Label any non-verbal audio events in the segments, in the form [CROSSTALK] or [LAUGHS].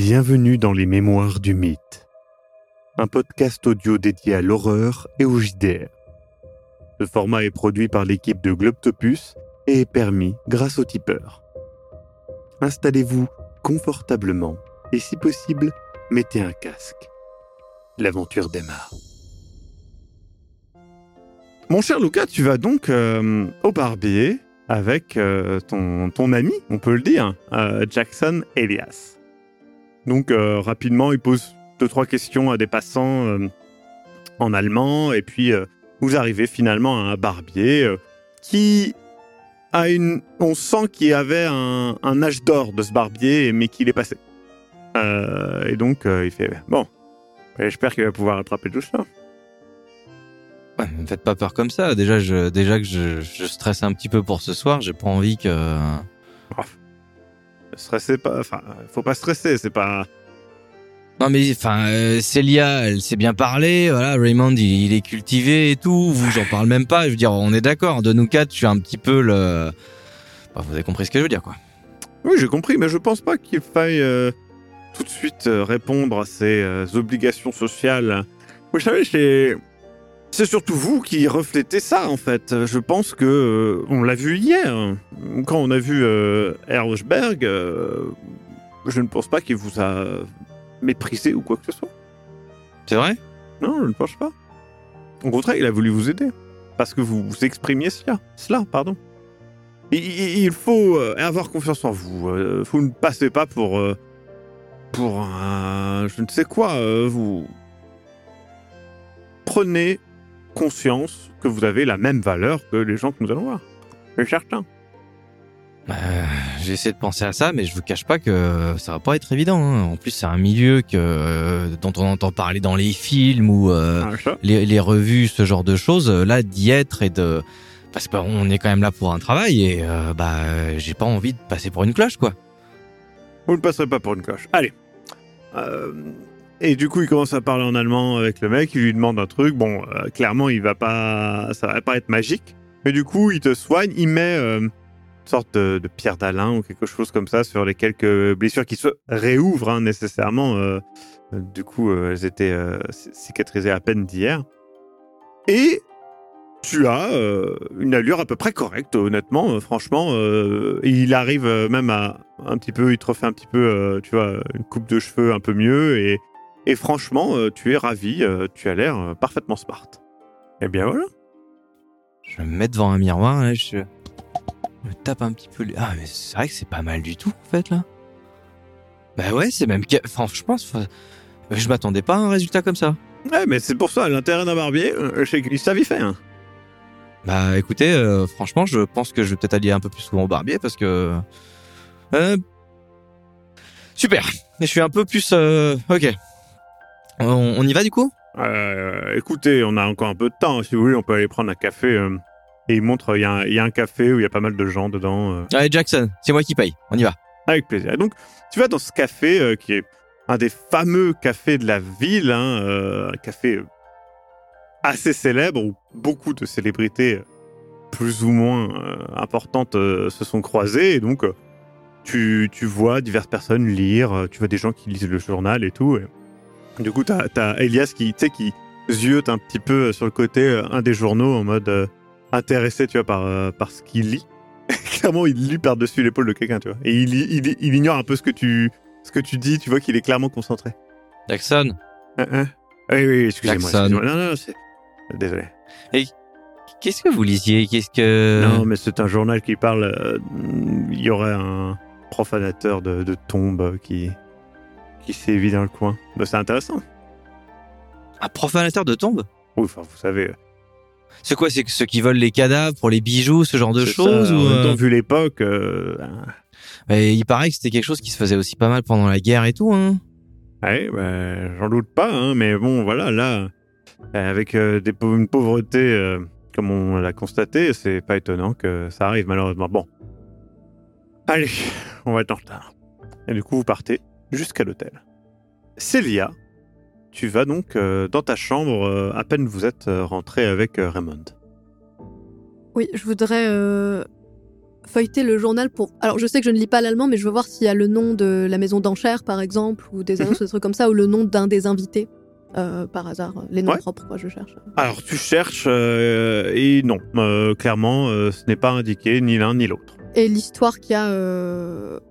Bienvenue dans les Mémoires du Mythe, un podcast audio dédié à l'horreur et au JDR. Ce format est produit par l'équipe de Globtopus et est permis grâce au tipeur. Installez-vous confortablement et si possible, mettez un casque. L'aventure démarre. Mon cher Lucas, tu vas donc euh, au barbier avec euh, ton, ami, on peut le dire, euh, Jackson Elias. Donc euh, rapidement, il pose deux trois questions à des passants euh, en allemand et puis euh, vous arrivez finalement à un barbier qui a une, on sent qu'il avait un, âge d'or de ce barbier mais qu'il est passé. Et donc il fait bon, j'espère qu'il va pouvoir rattraper tout ça. Ouais, me faites pas peur comme ça. Déjà, déjà que je, je stresse un petit peu pour ce soir, j'ai pas envie que. Stressez pas, enfin faut pas stresser, c'est pas. Non mais enfin, euh, Célia, elle sait bien parler. Voilà, Raymond, il, il est cultivé et tout. Vous, j'en parle même pas. Je veux dire, on est d'accord. De nous quatre, je suis un petit peu le. Enfin, vous avez compris ce que je veux dire, quoi. Oui, j'ai compris, mais je pense pas qu'il faille euh, tout de suite euh, répondre à ces euh, obligations sociales. Vous savez, c'est c'est surtout vous qui reflétez ça en fait. Je pense que euh, on l'a vu hier quand on a vu euh, Erlsberg. euh, je ne pense pas qu'il vous a méprisé ou quoi que ce soit. C'est vrai? Non, je ne pense pas. Au contraire, il a voulu vous aider parce que vous, vous exprimiez cela. Cela, pardon. Il, il- faut euh, avoir confiance en vous. Vous ne passez pas pour pour un je ne sais quoi. vous prenez conscience que vous avez la même valeur que les gens que nous allons voir. C'est certain. Euh, J'ai essayé de penser à ça, mais je vous cache pas que ça va pas être évident. hein. En plus, c'est un milieu que euh, dont on entend parler dans les films ou euh, Ah, les, les revues, ce genre de choses. euh, Là, d'y être et de parce qu'on est quand même là pour un travail et bah j'ai pas envie de passer pour une cloche, quoi. Vous ne passerez pas pour une coche. Allez. Et du coup, il commence à parler en allemand avec le mec. Il lui demande un truc. Bon, euh, clairement, il va pas, ça va pas être magique. Mais du coup, il te soigne. Il met euh, une sorte de, de pierre d'Alain ou quelque chose comme ça sur les quelques blessures qui se réouvrent hein, nécessairement. euh, du coup, elles étaient cicatrisées à peine d'hier. Et tu as une allure à peu près correcte, honnêtement. franchement, il arrive même à un petit peu, il te refait un petit peu, tu vois, une coupe de cheveux un peu mieux. Et, et franchement, euh, tu es ravi. euh, tu as l'air euh, parfaitement smart. Eh bien voilà. Je me mets devant un miroir, là, je je me tape un petit peu. les- Ah, mais c'est vrai que c'est pas mal du tout, en fait, là. Bah ouais, c'est même. que- Franchement, c'est- je m'attendais pas à un résultat comme ça. Ouais, mais c'est pour ça, l'intérêt d'un barbier, c'est qu'il savait faire. Bah écoutez, euh, franchement, je pense que je vais peut-être aller un peu plus souvent au barbier parce que. Euh... Super. Mais je suis un peu plus. euh, Ok. On, on y va du coup? Euh, écoutez, on a encore un peu de temps. Si vous voulez, on peut aller prendre un café. euh, et il montre, il y, a un- il y a un café où il y a pas mal de gens dedans. euh. Allez, Jackson, c'est moi qui paye. On y va. Avec plaisir. Et donc, tu vas dans ce café euh, qui est un des fameux cafés de la ville, hein, un café assez célèbre où beaucoup de célébrités plus ou moins importantes se sont croisées. Et donc, tu, tu vois diverses personnes lire, tu vois des gens qui lisent le journal et tout. Et du coup, tu as, Elias qui, tu sais, qui ziote un petit peu euh, sur le côté euh, un des journaux en mode euh, intéressé, tu vois, par, euh, par ce qu'il lit. [LAUGHS] Clairement, il lit par-dessus l'épaule de quelqu'un, tu vois. Et il, il, il ignore un peu ce que tu, ce que tu dis, tu vois qu'il est clairement concentré. Jackson, hein oui, oui, excusez-moi. Jackson. excusez-moi. Non, non, c'est... Désolé. qu'est-ce que vous lisiez? Qu'est-ce que. Non, mais c'est un journal qui parle... euh, il y aurait un profanateur de, de tombes qui, qui sévit dans le coin. Bah, c'est intéressant. Un profanateur de tombes Oui, enfin, vous savez... C'est quoi C'est ceux qui volent les cadavres pour les bijoux, ce genre de choses ou euh, vu l'époque... euh, Et il paraît que c'était quelque chose qui se faisait aussi pas mal pendant la guerre et tout. Hein. Ouais, bah, j'en doute pas, hein, mais bon, voilà, là, euh, avec euh, des une pauvreté euh, comme on l'a constaté, c'est pas étonnant que ça arrive malheureusement. Bon. Allez, on va être en retard. Et du coup, vous partez jusqu'à l'hôtel. Célia, tu vas donc euh, dans ta chambre euh, à peine vous êtes euh, rentré avec Raymond. Oui, je voudrais euh, feuilleter le journal pour. Alors, je sais que je ne lis pas l'allemand, mais je veux voir s'il y a le nom de la maison d'enchères, par exemple, ou des annonces, des trucs comme ça, ou le nom d'un des invités. euh, par hasard, les noms Ouais. propres, quoi, je cherche. Alors tu cherches euh, et non, clairement, ce n'est pas indiqué ni l'un ni l'autre. Et l'histoire qu'il y a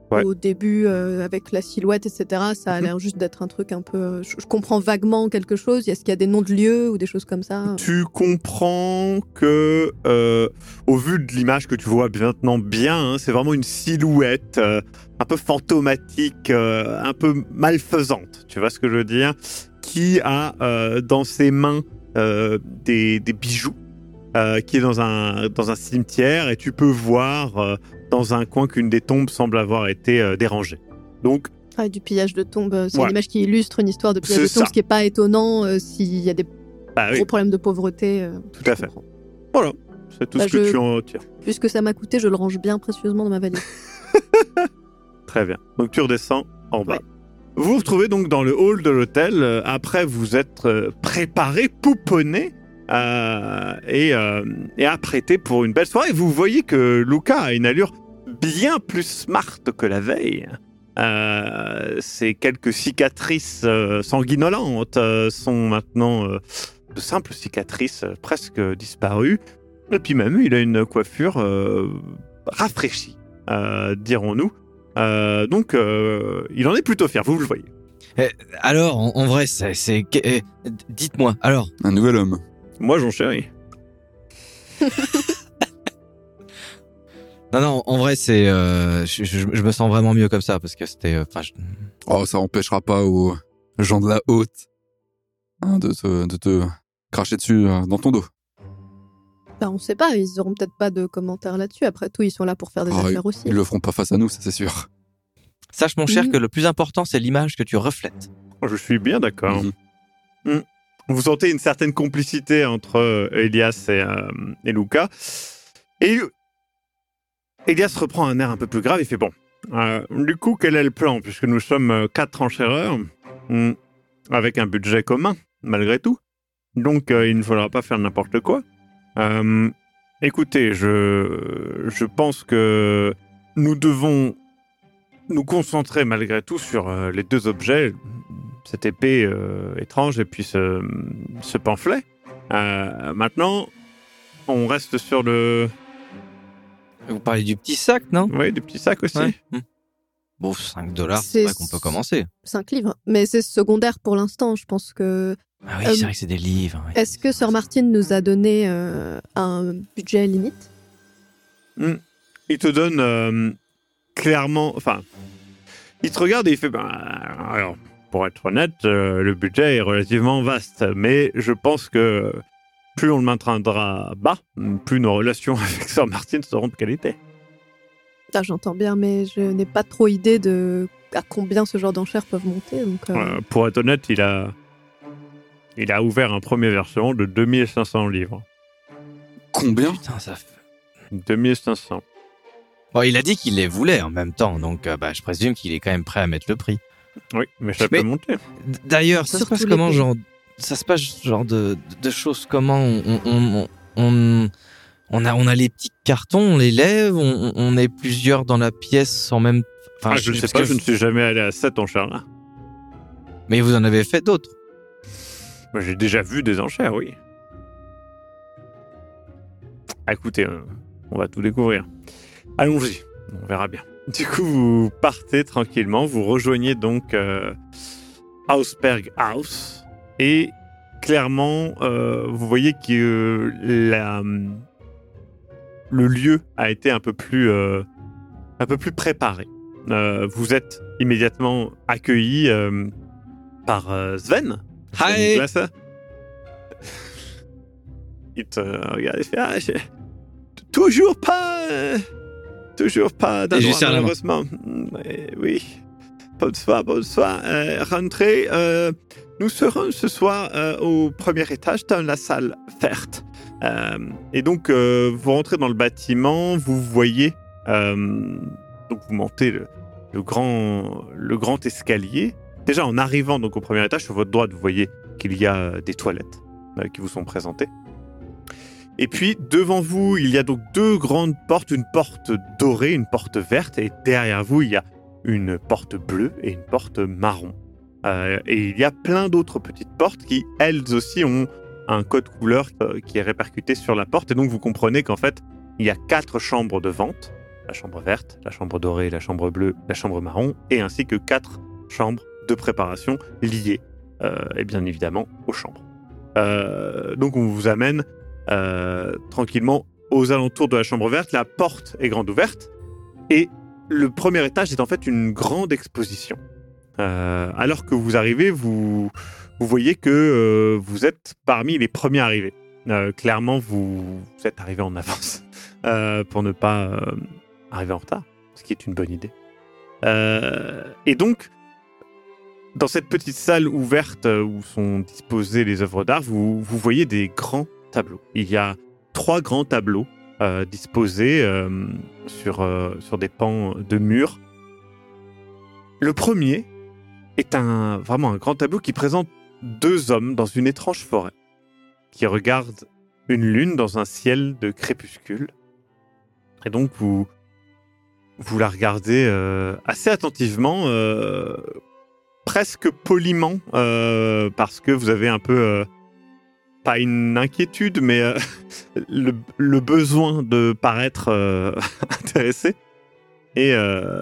Ouais. au début euh, avec la silhouette, etc., ça a Mhm. l'air juste d'être un truc un peu. euh, Je, je comprends vaguement quelque chose. Est-ce qu'il y a des noms de lieux ou des choses comme ça Tu comprends que, euh, au vu de l'image que tu vois maintenant bien, hein, c'est vraiment une silhouette euh, un peu fantomatique, euh, un peu malfaisante. Tu vois ce que je veux dire Qui a euh, dans ses mains euh, des, des bijoux, euh, qui est dans un, dans un cimetière, et tu peux voir euh, dans un coin qu'une des tombes semble avoir été euh, dérangée. Donc, Ah, du pillage de tombes. C'est Voilà. une image qui illustre une histoire de pillage de tombes, ce qui n'est pas étonnant euh, s'il y a des bah oui, gros problèmes de pauvreté. euh, tout à fait. comprends. Voilà, c'est tout Bah, ce que je- tu en retires. Puisque ça m'a coûté, je le range bien précieusement dans ma valise. [LAUGHS] Très bien. Donc tu redescends en bas. Ouais. Vous vous retrouvez donc dans le hall de l'hôtel. Euh, Après, vous êtes euh, préparé, pouponné euh, et, euh, et apprêté pour une belle soirée. Vous voyez que Luca a une allure bien plus smart que la veille. Euh, ces quelques cicatrices euh, sanguinolentes euh, sont maintenant euh, de simples cicatrices euh, presque disparues. Et puis même, il a une coiffure euh, rafraîchie, euh, dirons-nous. Euh, donc, euh, il en est plutôt fier, vous le voyez. Alors, en, en vrai, c'est. eh, Dites-moi, alors. Un nouvel homme. Moi, j'en chéris. Non, non, en vrai, c'est. euh, je, je- je me sens vraiment mieux comme ça parce que c'était. euh, Enfin, je- Oh, ça empêchera pas aux gens de la haute hein, de, te, de te cracher dessus euh, dans ton dos. Bah, on sait pas, ils auront peut-être pas de commentaires là-dessus. Après tout, ils sont là pour faire des Ah, affaires aussi. Ils le feront pas face à nous, ça c'est sûr. Sache, mon cher, Mhm. que le plus important, c'est l'image que tu reflètes. Je suis bien d'accord. Mhm. Vous sentez une certaine complicité entre euh, Elias et, euh, et Luca. Et Elias reprend un air un peu plus grave. Il fait Bon, euh, du coup, quel est le plan Puisque nous sommes quatre enchéreurs, hmm, avec un budget commun, malgré tout. Donc, il ne faudra pas faire n'importe quoi. Écoutez, je, je pense que nous devons nous concentrer malgré tout sur les deux objets, cette épée euh, étrange et puis ce, ce pamphlet. Euh, maintenant, on reste sur le... Vous parlez du petit sac, non? Oui, des petits sacs aussi. Ouais. Hmm. Bon, 5 dollars, C'est- vrai qu'on peut commencer. Cinq livres. Mais c'est secondaire pour l'instant. Je pense que. Ah oui, Euh, c'est vrai que c'est des livres. oui. Est-ce que Sir Martin nous a donné euh, un budget limite? Il te donne euh, clairement... Enfin, il te regarde et il fait... Ben, alors, pour être honnête, euh, le budget est relativement vaste, mais je pense que plus on le maintiendra bas, plus nos relations [LAUGHS] avec Sir Martin seront de qualité. Ah, J'entends bien, mais je n'ai pas trop idée de à combien ce genre d'enchères peuvent monter. Donc, euh, Euh, pour être honnête, il a... Il a ouvert un premier versement de 2500 livres. Combien? Putain, ça fait... 2500. Bon, il a dit qu'il les voulait en même temps, donc euh, bah, je présume qu'il est quand même prêt à mettre le prix. Oui, mais ça Mais- peut monter. D'ailleurs, ça se passe comment, pays. genre, ça se passe genre de, de choses comment on, on, on, on, on a, on a les petits cartons, on les lève, on, on est plusieurs dans la pièce en même. Enfin, Ah, je ne sais pas, que- je ne suis jamais allé à cette enchère-là. Mais vous en avez fait d'autres. Moi, J'ai déjà vu des enchères, oui. Ah, Écoutez, euh, on va tout découvrir. Allons-y, on verra bien. [LAUGHS] Du coup, vous partez tranquillement, vous rejoignez donc euh, Hausberg House et clairement, euh, vous voyez que euh, la, le lieu a été un peu plus, un peu plus préparé. Vous êtes immédiatement accueilli par Sven. Hi. Il te regarde et fait Ah, toujours pas. Toujours pas main. malheureusement. Mm, eh oui. Bonsoir, bonsoir. Euh, rentrez. euh, nous serons ce soir euh, au premier étage dans la salle verte. Et donc, vous rentrez dans le bâtiment, vous voyez. donc, vous montez le, le grand, le grand escalier. Déjà, en arrivant donc au premier étage, sur votre droite, vous voyez qu'il y a des toilettes qui vous sont présentées. Et puis devant vous, il y a donc deux grandes portes, une porte dorée, une porte verte, et derrière vous, il y a une porte bleue et une porte marron. Euh, et il y a plein d'autres petites portes qui, elles aussi, ont un code couleur euh, qui est répercuté sur la porte. Et donc vous comprenez qu'en fait, il y a quatre chambres de vente. La chambre verte, la chambre dorée, la chambre bleue, la chambre marron, et ainsi que quatre chambres de préparation liées, euh, et bien évidemment, aux chambres. Donc on vous amène tranquillement aux alentours de la chambre verte. La porte est grande ouverte, et le premier étage est en fait une grande exposition. Euh, alors que vous arrivez, vous, vous voyez que euh, vous êtes parmi les premiers arrivés. Euh, clairement, vous, vous êtes arrivé en avance [LAUGHS] euh, pour ne pas euh, arriver en retard, ce qui est une bonne idée. Euh, et donc, dans cette petite salle ouverte euh, où sont disposées les œuvres d'art, vous, vous voyez des grands Il y a trois grands tableaux euh, disposés euh, sur, euh, sur des pans de murs. Le premier est un, vraiment un grand tableau qui présente deux hommes dans une étrange forêt qui regardent une lune dans un ciel de crépuscule. Et donc vous, vous la regardez assez attentivement, presque poliment, parce que vous avez un peu, pas une inquiétude, mais euh, [LAUGHS] le, besoin de paraître euh, [LAUGHS] intéressé. Et, euh,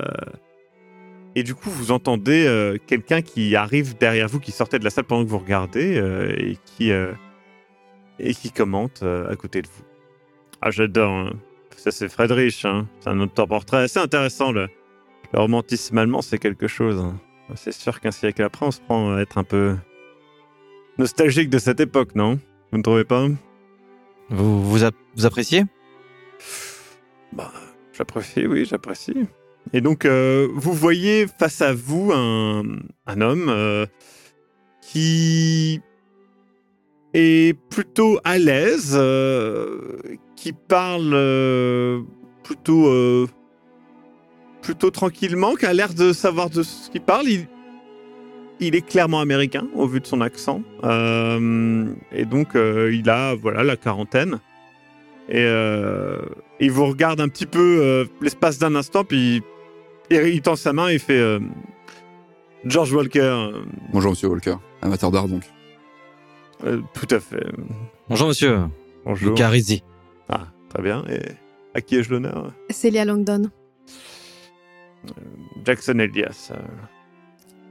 et du coup, vous entendez quelqu'un qui arrive derrière vous, qui sortait de la salle pendant que vous regardez, et, qui, et qui commente à côté de vous. Ah, j'adore. hein. Ça, c'est Friedrich. Hein. C'est un autoportrait assez intéressant. Le, le romantisme allemand, c'est quelque chose. hein. C'est sûr qu'un siècle après, on se prend à être un peu nostalgique de cette époque, non? Vous ne trouvez pas Vous, vous, ap- vous appréciez? Bah, j'apprécie, oui, j'apprécie. Et donc, euh, vous voyez face à vous un, un homme euh, qui est plutôt à l'aise, euh, qui parle plutôt plutôt tranquillement, qui a l'air de savoir de ce qu'il parle. Il, il est clairement américain au vu de son accent, Euh, et donc euh, il a voilà la quarantaine. Et euh, il vous regarde un petit peu euh, l'espace d'un instant, puis il, il tend sa main et il fait euh, George Walker. Bonjour, monsieur Walker. Amateur d'art, donc. euh, tout à fait. Bonjour monsieur, Bonjour. Lucas Rizzi. Ah, très bien. Et à qui ai-je l'honneur? Célia Langdon. Jackson Elias.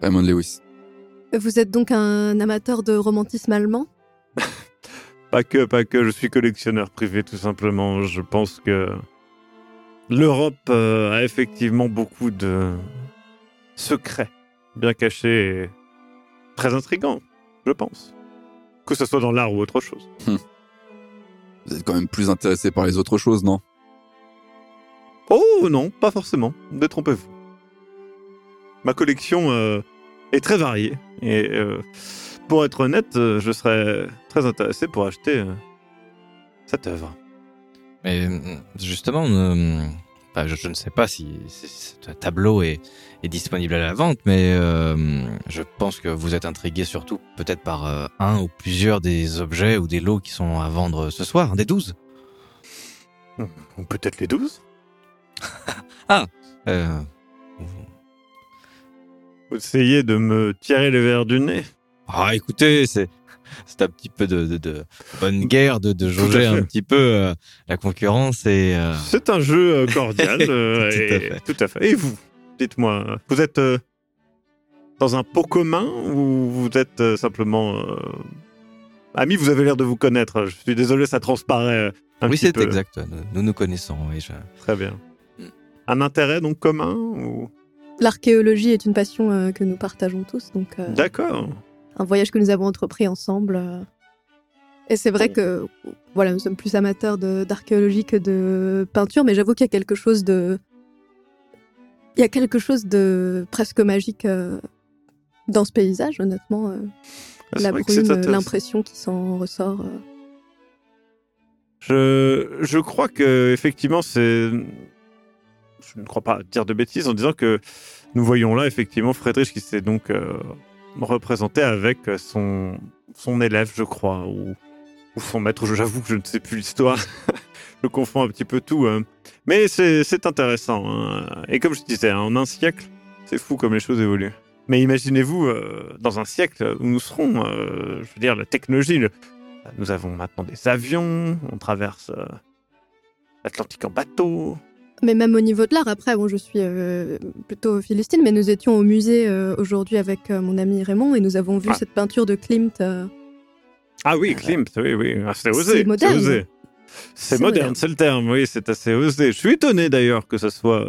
Raymond Lewis. Vous êtes donc un amateur de romantisme allemand? [LAUGHS] Pas que, pas que. Je suis collectionneur privé, tout simplement. Je pense que l'Europe euh, a effectivement beaucoup de secrets bien cachés et très intrigants, je pense. Que ce soit dans l'art ou autre chose. [LAUGHS] Vous êtes quand même plus intéressé par les autres choses, non? Oh non, pas forcément. Détrompez-vous. Ma collection euh, est très variée. Et euh, pour être honnête, euh, je serais très intéressé pour acheter euh, cette œuvre. Mais justement, euh, enfin, je, je ne sais pas si, si ce tableau est, est disponible à la vente, mais euh, je pense que vous êtes intrigué surtout peut-être par euh, un ou plusieurs des objets ou des lots qui sont à vendre ce soir, des douze. Ou peut-être les douze [LAUGHS] Euh, Vous essayez de me tirer le verre du nez ah, écoutez, c'est c'est un petit peu de, de, de bonne guerre de, de jauger un petit peu euh, la concurrence et euh, C'est un jeu euh, cordial. [LAUGHS] euh, Tout à et- fait. tout à fait. Et vous Dites-moi, vous êtes dans un pot commun ou vous êtes simplement amis? Vous avez l'air de vous connaître. Je suis désolé, ça transparaît. un oui, c'est exact. Nous, nous connaissons. Oui, je- Très bien. Un intérêt donc commun ou... L'archéologie est une passion euh, que nous partageons tous, donc euh, D'accord. un voyage que nous avons entrepris ensemble. euh. Et c'est vrai que voilà, nous sommes plus amateurs d'archéologie que de peinture, mais j'avoue qu'il y a quelque chose de, il y a quelque chose de presque magique dans ce paysage, honnêtement. Ah, la brume, l'impression qui s'en ressort. Je, je crois que effectivement c'est. Je ne crois pas dire de bêtises en disant que nous voyons là effectivement Friedrich qui s'est donc euh, représenté avec son son élève, je crois, ou ou son maître. J'avoue que je ne sais plus l'histoire. [LAUGHS] je confonds un petit peu tout. hein. Mais c'est intéressant. hein. Et comme je disais, hein, en un siècle, c'est fou comme les choses évoluent. Mais imaginez-vous, euh, dans un siècle où nous serons, euh, je veux dire, la technologie, le- nous avons maintenant des avions, on traverse l'Atlantique en bateau. Mais même au niveau de l'art, après, bon, je suis euh, plutôt philistine, mais nous étions au musée euh, aujourd'hui avec euh, mon ami Raymond et nous avons vu Ah. cette peinture de Klimt. Ah oui, Klimt, oui, oui, ah, c'est C'est osé. moderne. osé. C'est C'est moderne, c'est le terme, oui, c'est assez osé. Je suis étonné d'ailleurs que ça soit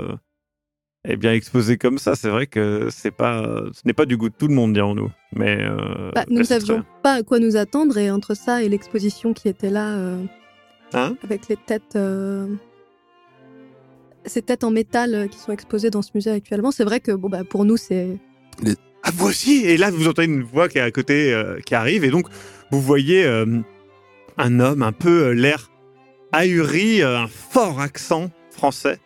eh bien exposé comme ça. C'est vrai que c'est pas, ce n'est pas du goût de tout le monde, dirons-nous. Mais bah, mais nous c'est savions pas à quoi nous attendre et entre ça et l'exposition qui était là Hein? avec les têtes. Ces têtes en métal euh, qui sont exposées dans ce musée actuellement, c'est vrai que bon, bah, pour nous, c'est. Ah, voici Et là, vous entendez une voix qui est à côté, euh, qui arrive, et donc vous voyez euh, un homme un peu euh, l'air ahuri, euh, un fort accent français,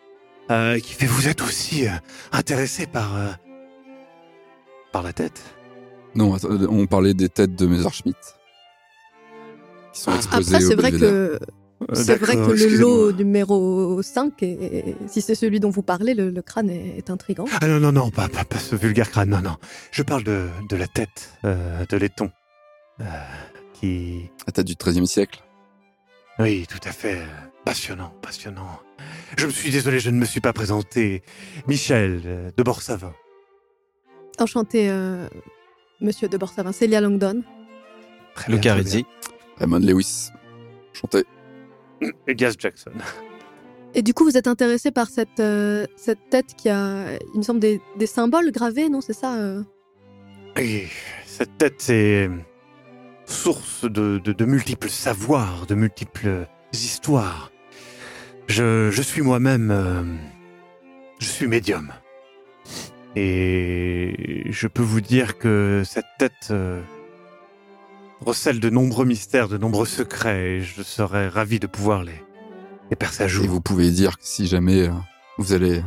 euh, qui fait Vous êtes aussi euh, intéressé par euh, par la tête? Non, on parlait des têtes de Messerschmitt. Qui sont Ah. exposées Après, c'est vrai que. Euh, C'est vrai que le lot numéro 5, est- si c'est celui dont vous parlez, le, le crâne est, est intrigant. Ah non, non, non, pas, pas, pas ce vulgaire crâne, non, non. Je parle de, de la tête euh, de laiton. euh, qui. La tête du XIIIe siècle. Oui, tout à fait. Passionnant, passionnant. Je me suis désolé, je ne me suis pas présenté. Michel de Borsavin. Enchanté, euh, monsieur de Borsavin. Célia Langdon. Très Le bien, très Carizzi. Raymond Lewis. Chanté. Gaz Jackson. Et du coup, vous êtes intéressé par cette, euh, cette tête qui a, il me semble, des, des symboles gravés, non C'est ça euh Et cette tête, c'est source de, de, de multiples savoirs, de multiples histoires. Je, je suis moi-même... euh, je suis médium. Et je peux vous dire que cette tête euh, recèle de nombreux mystères, de nombreux secrets, et je serais ravi de pouvoir les, les percer à jour. Et vous pouvez dire que si jamais euh, vous allez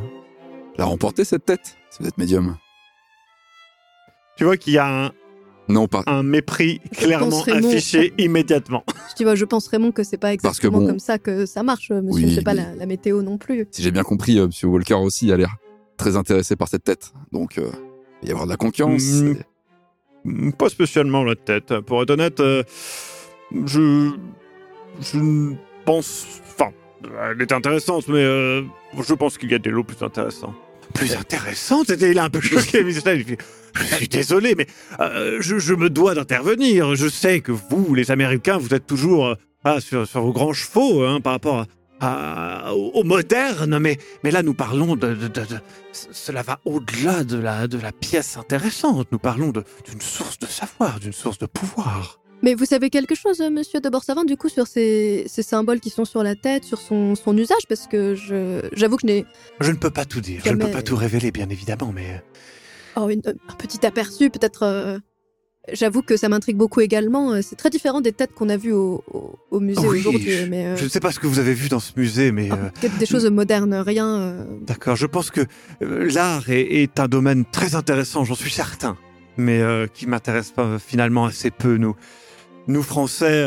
la remporter, cette tête, si vous êtes médium. Tu vois qu'il y a un, Non, pas. un mépris clairement affiché immédiatement. [LAUGHS] Je dis, bah, je pense Raymond que c'est pas Parce que exactement bon- comme ça que ça marche, monsieur. Oui, c'est pas mais- la, la météo non plus. Si j'ai bien compris, euh, Monsieur Walker aussi a l'air très intéressé par cette tête. Donc, euh, il va y avoir de la concurrence. Et- Mm, Pas spécialement la tête. Pour être honnête, euh, je. Pense. Enfin, elle est intéressante, mais euh, je pense qu'il y a des lots plus intéressants. Plus intéressants C'était il a un peu [LAUGHS] choqué, Je suis désolé, mais euh, je, je me dois d'intervenir. Je sais que vous, les Américains, vous êtes toujours ah, sur, sur vos grands chevaux hein, par rapport à, à- au, au moderne, mais, mais là, nous parlons de. de- de- cela va au-delà de la, de la pièce intéressante. Nous parlons d'une source de savoir, d'une source de pouvoir. Mais vous savez quelque chose, euh, monsieur de Borsavin, du coup, sur ces, ces symboles qui sont sur la tête, sur son, son usage? Parce que je, j'avoue que je n'ai Je ne peux pas tout dire, je ne peux pas tout révéler, bien évidemment, mais. oh, une- un petit aperçu, peut-être. euh, J'avoue que ça m'intrigue beaucoup également. Euh, C'est très différent des têtes qu'on a vues au, au- au musée Oui, aujourd'hui. Mais euh, Je ne sais pas ce que vous avez vu dans ce musée, mais. ah, euh, des choses modernes, rien. euh, D'accord, je pense que l'art est, est un domaine très intéressant, j'en suis certain, mais qui m'intéresse pas finalement assez peu. Nous, nous Français,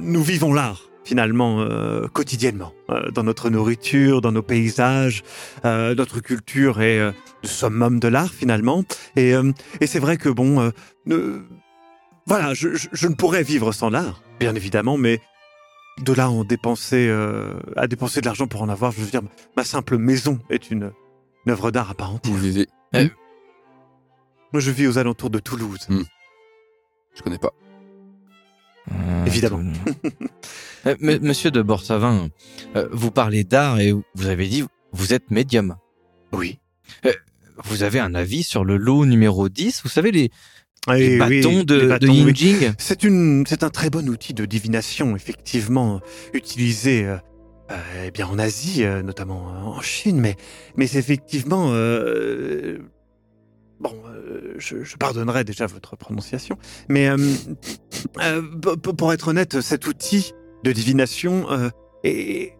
nous vivons l'art finalement euh, quotidiennement, euh, dans notre nourriture, dans nos paysages, euh, notre culture est le summum de l'art finalement. Et, et c'est vrai que bon, ne- voilà, je, je- je ne pourrais vivre sans l'art, bien évidemment, mais de là à en dépenser, euh, à dépenser de l'argent pour en avoir, je veux dire, ma simple maison est une, une œuvre d'art à part entière. Vous vivez. Moi, je vis aux alentours de Toulouse. Je connais pas. Euh, Évidemment. [LAUGHS] Euh, Monsieur de Borsavin, euh, vous parlez d'art et vous avez dit vous êtes médium. Oui. Vous avez un avis sur le lot numéro 10 Vous savez, les, les Et oui, bâtons de, les de bâtons, oui. Yinjing C'est une, c'est un très bon outil de divination, effectivement, utilisé, euh, euh, eh bien, en Asie, euh, notamment en Chine, mais, mais c'est effectivement, euh, bon, je, je pardonnerai déjà votre prononciation, mais pour être honnête, cet outil de divination est,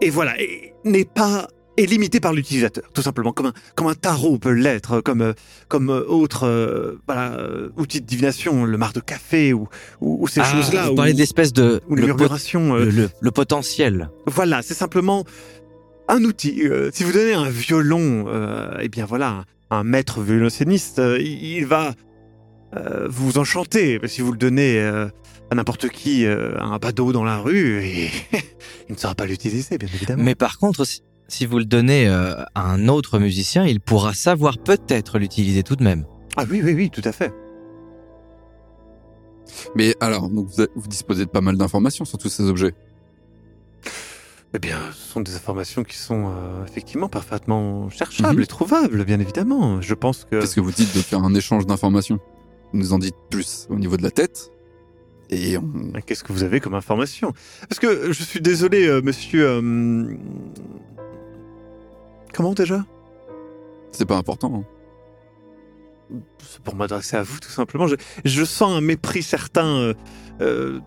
et voilà, et n'est pas est limité par l'utilisateur, tout simplement, comme un, comme un tarot peut l'être, comme, euh, comme euh, autre euh, voilà, outil de divination, le mar de café ou, ou, ou ces Ah, choses-là. Vous ou- parlez de l'espèce de ou le, pot- euh, le- potentiel. Voilà, c'est simplement un outil. Euh, si vous donnez un violon, eh bien voilà, un, maître violoncelliste, il, va vous enchanter. Si vous le donnez à n'importe qui, un badaud dans la rue, et [LAUGHS] il ne saura pas l'utiliser, bien évidemment. Mais par contre, si, si vous le donnez euh, à un autre musicien, il pourra savoir peut-être l'utiliser tout de même. Ah oui, oui, oui, tout à fait. Mais alors, donc vous, vous disposez de pas mal d'informations sur tous ces objets. Eh bien, ce sont des informations qui sont euh, effectivement parfaitement cherchables Mhm. et trouvables, bien évidemment. Je pense que... Qu'est-ce que vous dites de faire un échange d'informations? Vous nous en dites plus au niveau de la tête. Et on... Mais Qu'est-ce que vous avez comme information? Parce que je suis désolé, euh, monsieur. euh, Comment déjà? C'est pas important. hein. C'est pour m'adresser à vous, tout simplement. Je, je sens un mépris certain euh, euh,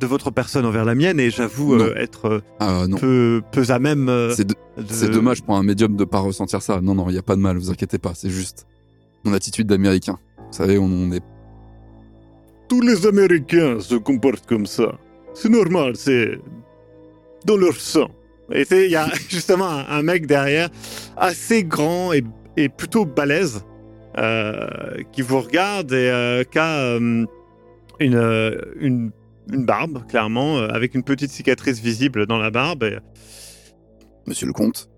de votre personne envers la mienne et j'avoue euh, être euh, Ah non, peu, peu à même. euh, c'est de- de- c'est dommage pour un médium de pas ressentir ça. Non, non, il y a pas de mal, vous inquiétez pas. C'est juste mon attitude d'américain. Vous savez, on, on est Tous les Américains se comportent comme ça. C'est normal, c'est dans leur sang. Et il y a [LAUGHS] justement un, un mec derrière, assez grand et, et plutôt balèze, euh, qui vous regarde et euh, qui a euh, une, une, une barbe, clairement, avec une petite cicatrice visible dans la barbe. et- Monsieur le comte.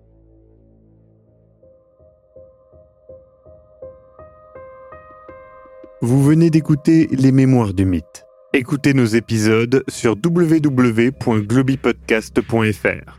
Vous venez d'écouter Les Mémoires du Mythe. Écoutez nos épisodes sur www.globipodcast.fr.